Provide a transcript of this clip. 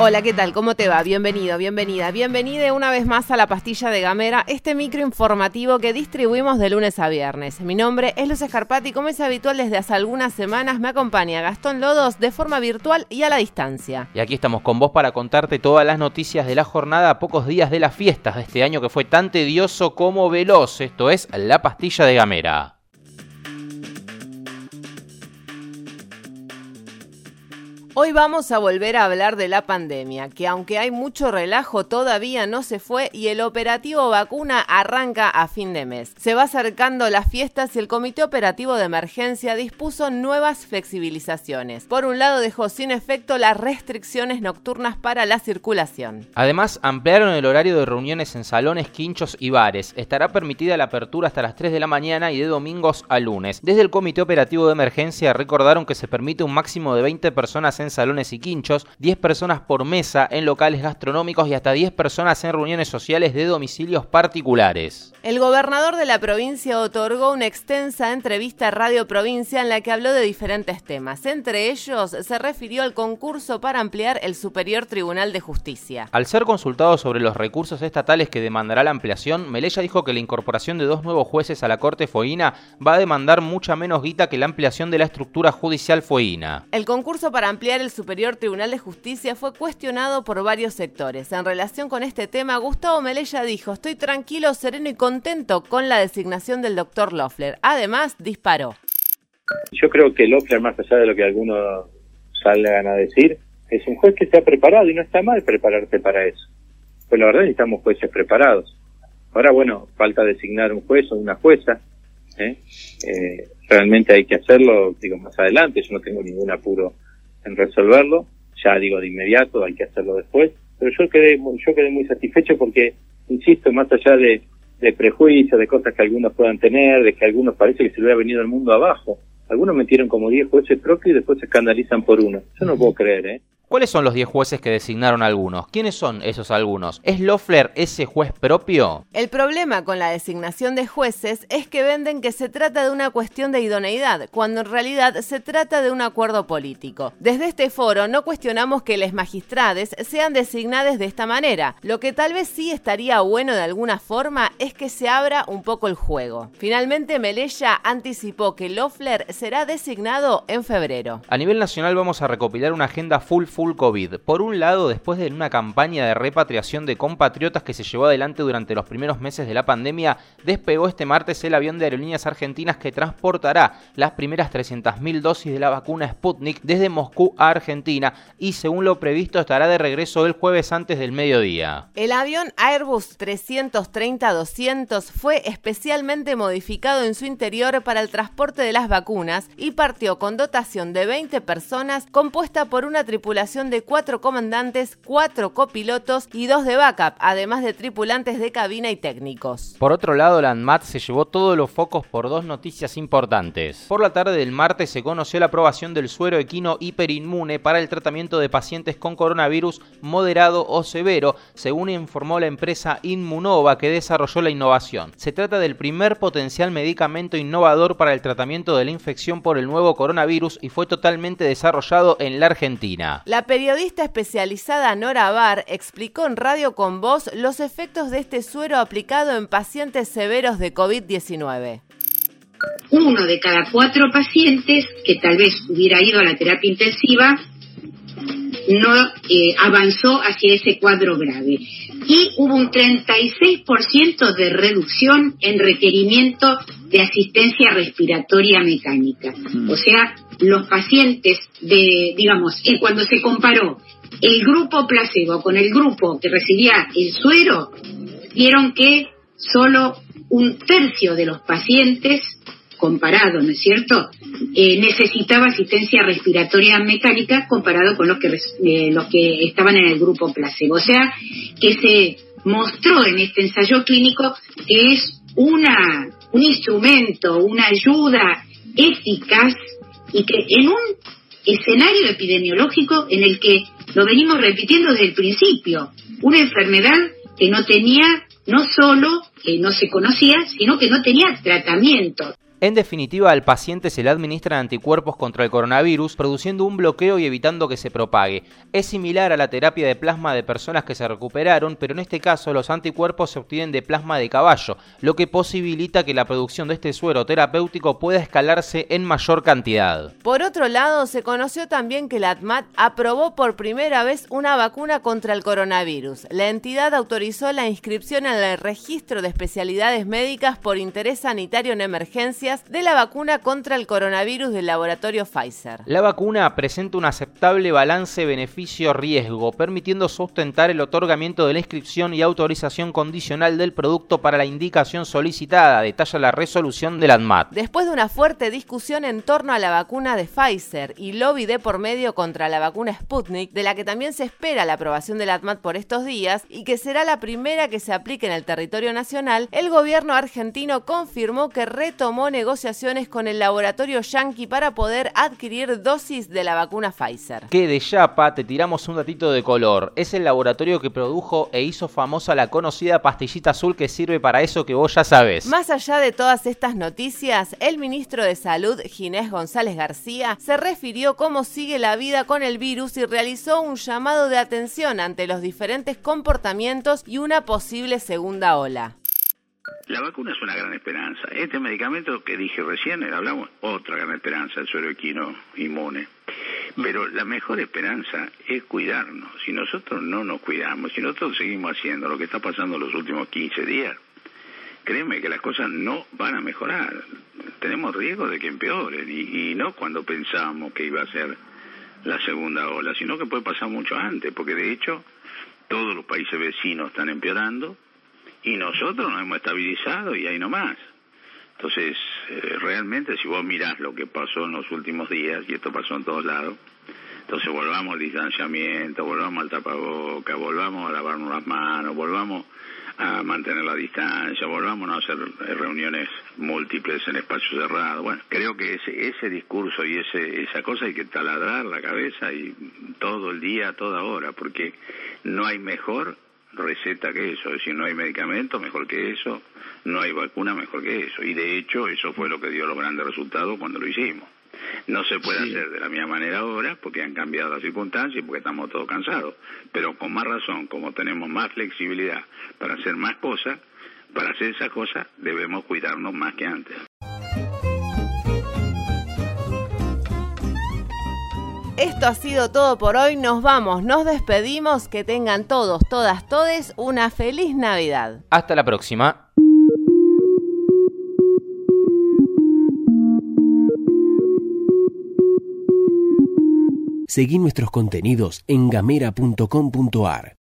Hola, ¿qué tal? ¿Cómo te va? Bienvenido, bienvenida, bienvenida una vez más a la pastilla de Gamera, este micro informativo que distribuimos de lunes a viernes. Mi nombre es Luz Escarpati como es habitual desde hace algunas semanas me acompaña Gastón Lodos de forma virtual y a la distancia. Y aquí estamos con vos para contarte todas las noticias de la jornada a pocos días de las fiestas de este año que fue tan tedioso como veloz. Esto es la pastilla de Gamera. Hoy vamos a volver a hablar de la pandemia, que aunque hay mucho relajo todavía no se fue y el operativo vacuna arranca a fin de mes. Se va acercando las fiestas y el Comité Operativo de Emergencia dispuso nuevas flexibilizaciones. Por un lado dejó sin efecto las restricciones nocturnas para la circulación. Además ampliaron el horario de reuniones en salones, quinchos y bares. Estará permitida la apertura hasta las 3 de la mañana y de domingos a lunes. Desde el Comité Operativo de Emergencia recordaron que se permite un máximo de 20 personas en salones y quinchos, 10 personas por mesa en locales gastronómicos y hasta 10 personas en reuniones sociales de domicilios particulares. El gobernador de la provincia otorgó una extensa entrevista a Radio Provincia en la que habló de diferentes temas. Entre ellos se refirió al concurso para ampliar el Superior Tribunal de Justicia. Al ser consultado sobre los recursos estatales que demandará la ampliación, Melella dijo que la incorporación de dos nuevos jueces a la Corte Foína va a demandar mucha menos guita que la ampliación de la estructura judicial Foína. El concurso para ampliar el Superior Tribunal de Justicia fue cuestionado por varios sectores. En relación con este tema, Gustavo Melella dijo, estoy tranquilo, sereno y contento con la designación del doctor Loeffler. Además, disparó. Yo creo que Loeffler, más allá de lo que algunos salgan a decir, es un juez que ha preparado y no está mal prepararte para eso. Pues la verdad necesitamos jueces preparados. Ahora, bueno, falta designar un juez o una jueza. ¿eh? Eh, realmente hay que hacerlo, digo, más adelante. Yo no tengo ningún apuro en resolverlo, ya digo de inmediato, hay que hacerlo después, pero yo quedé, yo quedé muy satisfecho porque, insisto, más allá de, de prejuicios, de cosas que algunos puedan tener, de que algunos parece que se le hubiera venido el mundo abajo, algunos metieron como 10 jueces propios y después se escandalizan por uno. Yo no puedo creer, ¿eh? ¿Cuáles son los 10 jueces que designaron algunos? ¿Quiénes son esos algunos? ¿Es Loeffler ese juez propio? El problema con la designación de jueces es que venden que se trata de una cuestión de idoneidad, cuando en realidad se trata de un acuerdo político. Desde este foro no cuestionamos que les magistrades sean designadas de esta manera. Lo que tal vez sí estaría bueno de alguna forma es que se abra un poco el juego. Finalmente, Melella anticipó que Loeffler será designado en febrero. A nivel nacional vamos a recopilar una agenda full full COVID. Por un lado, después de una campaña de repatriación de compatriotas que se llevó adelante durante los primeros meses de la pandemia, despegó este martes el avión de aerolíneas argentinas que transportará las primeras 300.000 dosis de la vacuna Sputnik desde Moscú a Argentina y según lo previsto estará de regreso el jueves antes del mediodía. El avión Airbus 330-200 fue especialmente modificado en su interior para el transporte de las vacunas y partió con dotación de 20 personas compuesta por una tripulación de cuatro comandantes, cuatro copilotos y dos de backup, además de tripulantes de cabina y técnicos. Por otro lado, la ANMAT se llevó todos los focos por dos noticias importantes. Por la tarde del martes se conoció la aprobación del suero equino hiperinmune para el tratamiento de pacientes con coronavirus moderado o severo, según informó la empresa Inmunova que desarrolló la innovación. Se trata del primer potencial medicamento innovador para el tratamiento de la infección por el nuevo coronavirus y fue totalmente desarrollado en la Argentina. La periodista especializada Nora Bar explicó en Radio con Voz los efectos de este suero aplicado en pacientes severos de COVID-19 uno de cada cuatro pacientes que tal vez hubiera ido a la terapia intensiva no eh, avanzó hacia ese cuadro grave. Y hubo un 36% de reducción en requerimiento de asistencia respiratoria mecánica. O sea, los pacientes de, digamos, eh, cuando se comparó el grupo placebo con el grupo que recibía el suero, vieron que solo un tercio de los pacientes comparado, ¿no es cierto? Eh, necesitaba asistencia respiratoria mecánica comparado con los que, eh, los que estaban en el grupo placebo. O sea, que se mostró en este ensayo clínico que es una, un instrumento, una ayuda eficaz y que en un escenario epidemiológico en el que lo venimos repitiendo desde el principio, una enfermedad que no tenía, no solo que no se conocía, sino que no tenía tratamiento. En definitiva, al paciente se le administran anticuerpos contra el coronavirus, produciendo un bloqueo y evitando que se propague. Es similar a la terapia de plasma de personas que se recuperaron, pero en este caso los anticuerpos se obtienen de plasma de caballo, lo que posibilita que la producción de este suero terapéutico pueda escalarse en mayor cantidad. Por otro lado, se conoció también que la ATMAT aprobó por primera vez una vacuna contra el coronavirus. La entidad autorizó la inscripción en el registro de especialidades médicas por interés sanitario en emergencia de la vacuna contra el coronavirus del laboratorio Pfizer. La vacuna presenta un aceptable balance beneficio-riesgo, permitiendo sustentar el otorgamiento de la inscripción y autorización condicional del producto para la indicación solicitada, detalla la resolución del ANMAT. Después de una fuerte discusión en torno a la vacuna de Pfizer y lobby de por medio contra la vacuna Sputnik, de la que también se espera la aprobación del ANMAT por estos días y que será la primera que se aplique en el territorio nacional, el gobierno argentino confirmó que retomó negociaciones con el laboratorio Yankee para poder adquirir dosis de la vacuna Pfizer. Que de Yapa te tiramos un datito de color. Es el laboratorio que produjo e hizo famosa la conocida pastillita azul que sirve para eso que vos ya sabes. Más allá de todas estas noticias, el ministro de Salud, Ginés González García, se refirió cómo sigue la vida con el virus y realizó un llamado de atención ante los diferentes comportamientos y una posible segunda ola. La vacuna es una gran esperanza. Este medicamento que dije recién, hablamos, otra gran esperanza, el suero equino inmune. Pero la mejor esperanza es cuidarnos. Si nosotros no nos cuidamos, si nosotros seguimos haciendo lo que está pasando los últimos 15 días, créeme que las cosas no van a mejorar. Tenemos riesgo de que empeoren y, y no cuando pensábamos que iba a ser la segunda ola, sino que puede pasar mucho antes, porque de hecho todos los países vecinos están empeorando y nosotros nos hemos estabilizado y ahí nomás. Entonces, eh, realmente si vos mirás lo que pasó en los últimos días, y esto pasó en todos lados, entonces volvamos al distanciamiento, volvamos al tapaboca, volvamos a lavarnos las manos, volvamos a mantener la distancia, volvamos a hacer reuniones múltiples en espacios cerrados. Bueno, creo que ese, ese discurso y ese, esa cosa hay que taladrar la cabeza y todo el día, toda hora, porque no hay mejor receta que eso, es decir, no hay medicamento mejor que eso, no hay vacuna mejor que eso, y de hecho eso fue lo que dio los grandes resultados cuando lo hicimos. No se puede hacer de la misma manera ahora porque han cambiado las circunstancias y porque estamos todos cansados, pero con más razón, como tenemos más flexibilidad para hacer más cosas, para hacer esas cosas debemos cuidarnos más que antes. Esto ha sido todo por hoy. Nos vamos, nos despedimos. Que tengan todos, todas, todes una feliz Navidad. Hasta la próxima. Seguí nuestros contenidos en gamera.com.ar.